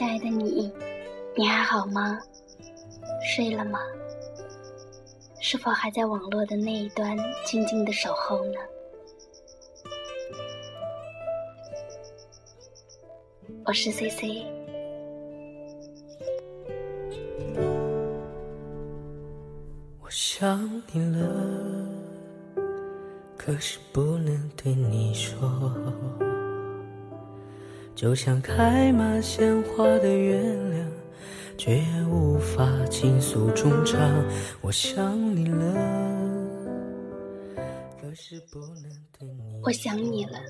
亲爱的你，你还好吗？睡了吗？是否还在网络的那一端静静的守候呢？我是 C C。我想你了，可是不能对你说。就像开满鲜花的月亮，却无法倾诉衷肠。我想你了，可是不能我想你了。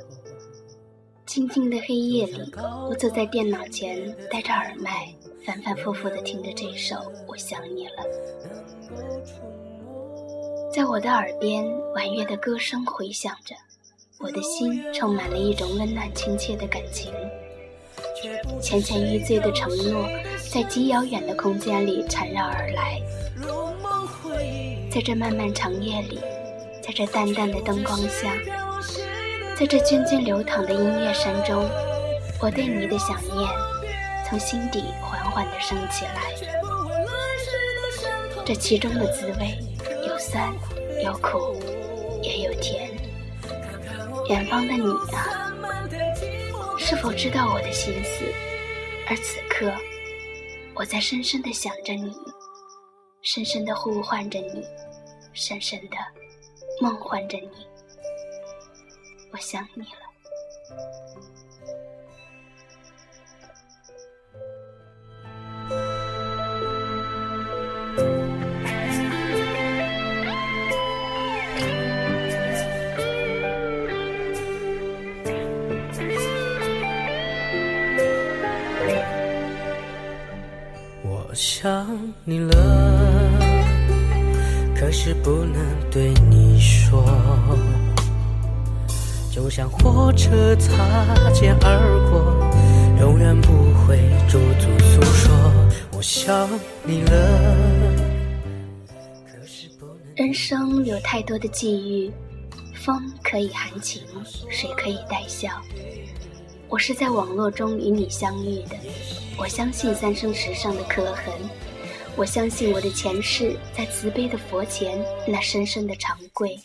静静的黑夜里，我坐在电脑前，戴着耳麦，反反复复的听着这首《我想你了》。在我的耳边，婉约的歌声回响着，我的心充满了一种温暖亲切的感情。浅浅欲醉的承诺，在极遥远的空间里缠绕而来。在这漫漫长夜里，在这淡淡的灯光下，在这涓涓流淌的音乐声中，我对你的想念从心底缓缓地升起来。这其中的滋味，有酸，有苦，也有甜。远方的你啊！是否知道我的心思？而此刻，我在深深的想着你，深深的呼唤着你，深深的梦幻着你。我想你了。想你了，可是不能对你说。就像火车擦肩而过，永远不会驻足诉说。我想你了，可是不能。人生有太多的际遇，风可以含情，水可以带笑。我是在网络中与你相遇的，我相信三生石上的刻痕，我相信我的前世在慈悲的佛前那深深的长跪，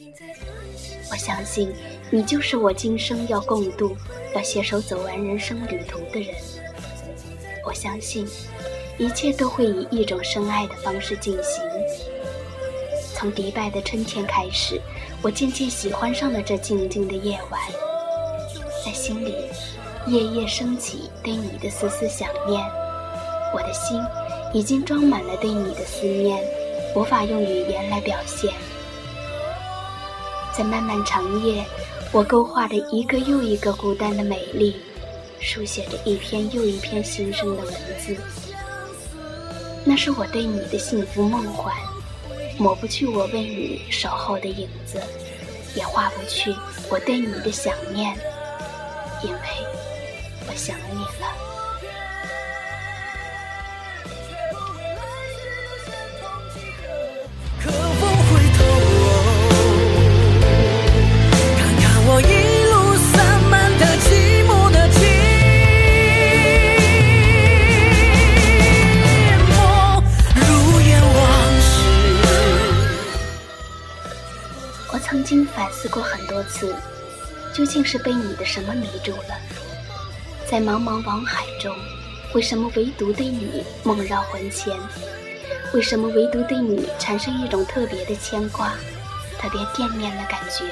我相信你就是我今生要共度、要携手走完人生旅途的人，我相信一切都会以一种深爱的方式进行。从迪拜的春天开始，我渐渐喜欢上了这静静的夜晚，在心里。夜夜升起对你的丝丝想念，我的心已经装满了对你的思念，无法用语言来表现。在漫漫长夜，我勾画着一个又一个孤单的美丽，书写着一篇又一篇新生的文字。那是我对你的幸福梦幻，抹不去我为你守候的影子，也画不去我对你的想念，因为。想你了。可否回头看看我一路散漫的寂寞的寂寞，如烟往事。我曾经反思过很多次，究竟是被你的什么迷住了？在茫茫网海中，为什么唯独对你梦绕魂牵？为什么唯独对你产生一种特别的牵挂、特别惦念的感觉？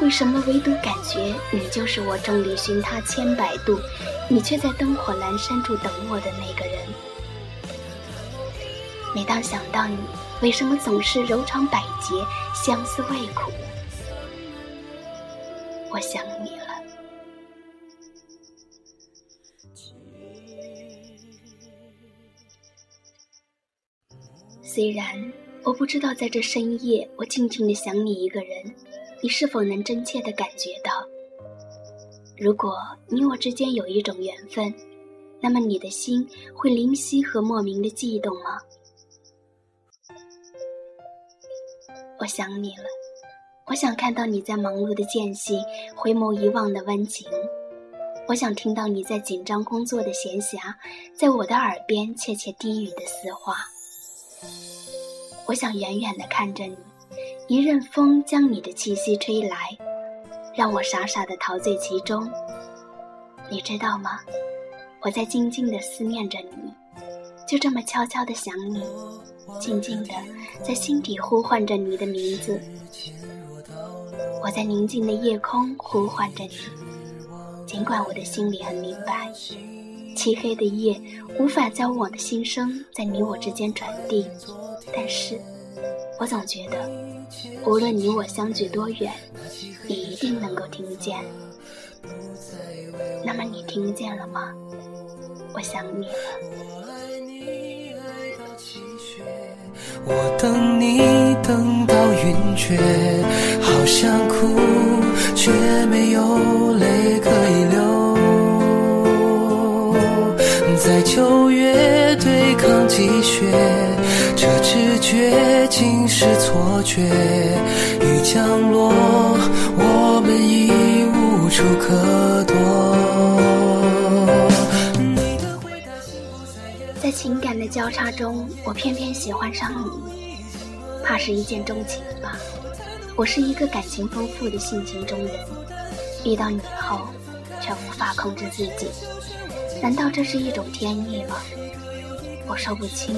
为什么唯独感觉你就是我众里寻他千百度，你却在灯火阑珊处等我的那个人？每当想到你，为什么总是柔肠百结、相思未苦？我想你了。虽然我不知道在这深夜，我静静的想你一个人，你是否能真切的感觉到？如果你我之间有一种缘分，那么你的心会灵犀和莫名的悸动吗？我想你了，我想看到你在忙碌的间隙回眸一望的温情。我想听到你在紧张工作的闲暇，在我的耳边窃窃低语的私话。我想远远地看着你，一阵风将你的气息吹来，让我傻傻地陶醉其中。你知道吗？我在静静地思念着你，就这么悄悄地想你，静静地在心底呼唤着你的名字。我在宁静的夜空呼唤着你，尽管我的心里很明白，漆黑的夜无法将我的心声在你我之间传递。但是，我总觉得，无论你我相距多远，你一定能够听见。那么你听见了吗？我想你了。我等你等到晕厥，好想哭，却没有泪可以流。在九月对抗积雪，这直觉竟是错觉。雨降落，我们已无处可躲。在情感的交叉中，我偏偏喜欢上你，怕是一见钟情吧。我是一个感情丰富的性情中人，遇到你后，却无法控制自己。难道这是一种天意吗？我说不清，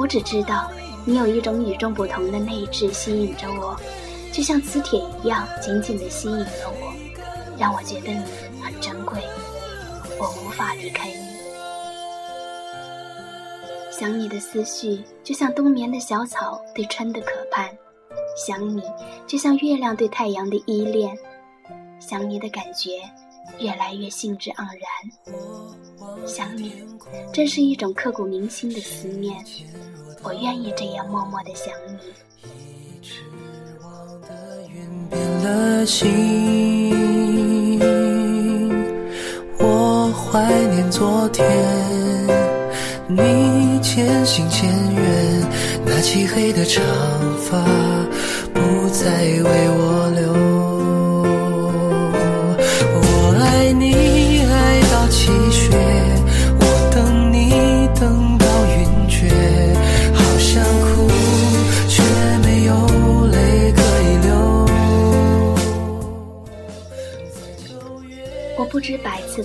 我只知道你有一种与众不同的内质吸引着我，就像磁铁一样紧紧地吸引了我，让我觉得你很珍贵，我无法离开你。想你的思绪就像冬眠的小草对春的渴盼，想你就像月亮对太阳的依恋，想你的感觉。越来越兴致盎然，想你，真是一种刻骨铭心的思念。我愿意这样默默的想你。我怀念昨天，你渐行渐远，那漆黑的长发不再为我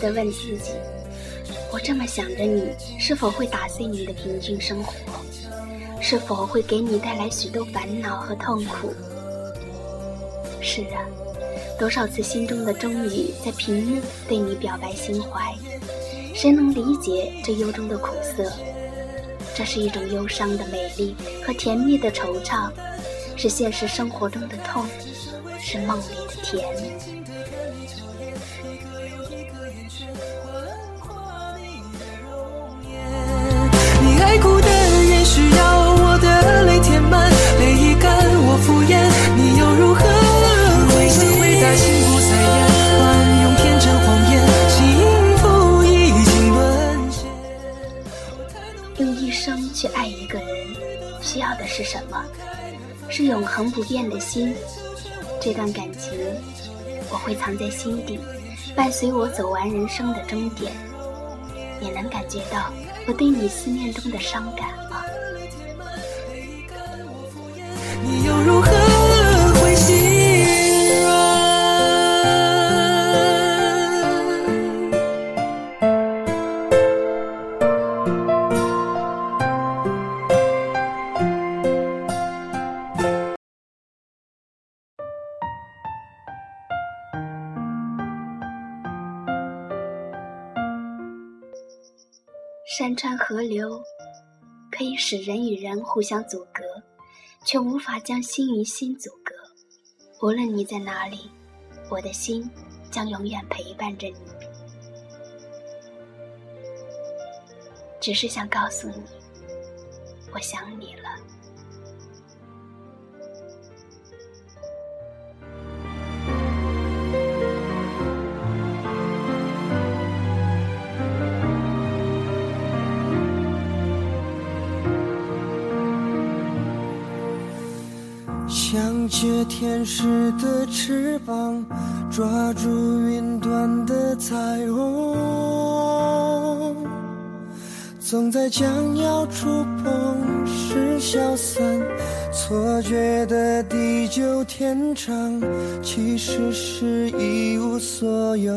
的问自己：我这么想着你，是否会打碎你的平静生活？是否会给你带来许多烦恼和痛苦？是啊，多少次心中的终于在屏幕对你表白心怀，谁能理解这忧中的苦涩？这是一种忧伤的美丽和甜蜜的惆怅，是现实生活中的痛，是梦里的甜。爱哭的人需要我的泪填满，泪已干，我敷衍，你又如何？回心回答，心不再言，乱用天真谎言，幸福已经沦陷。用一生去爱一个人，需要的是什么？是永恒不变的心。这段感情，我会藏在心底，伴随我走完人生的终点。你能感觉到我对你思念中的伤感吗？你又如何川河流可以使人与人互相阻隔，却无法将心与心阻隔。无论你在哪里，我的心将永远陪伴着你。只是想告诉你，我想你了。天使的翅膀，抓住云端的彩虹。总在将要触碰时消散，错觉的地久天长，其实是一无所有。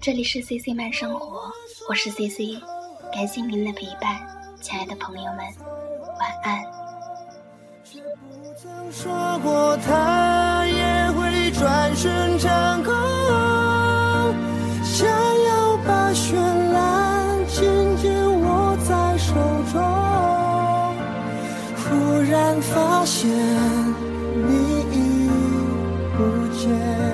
这里是 C C 慢生活，我是 C C，感谢您的陪伴，亲爱的朋友们，晚安。却不曾说过它也会转瞬成空。想要把绚烂紧紧握在手中，忽然发现你已不见。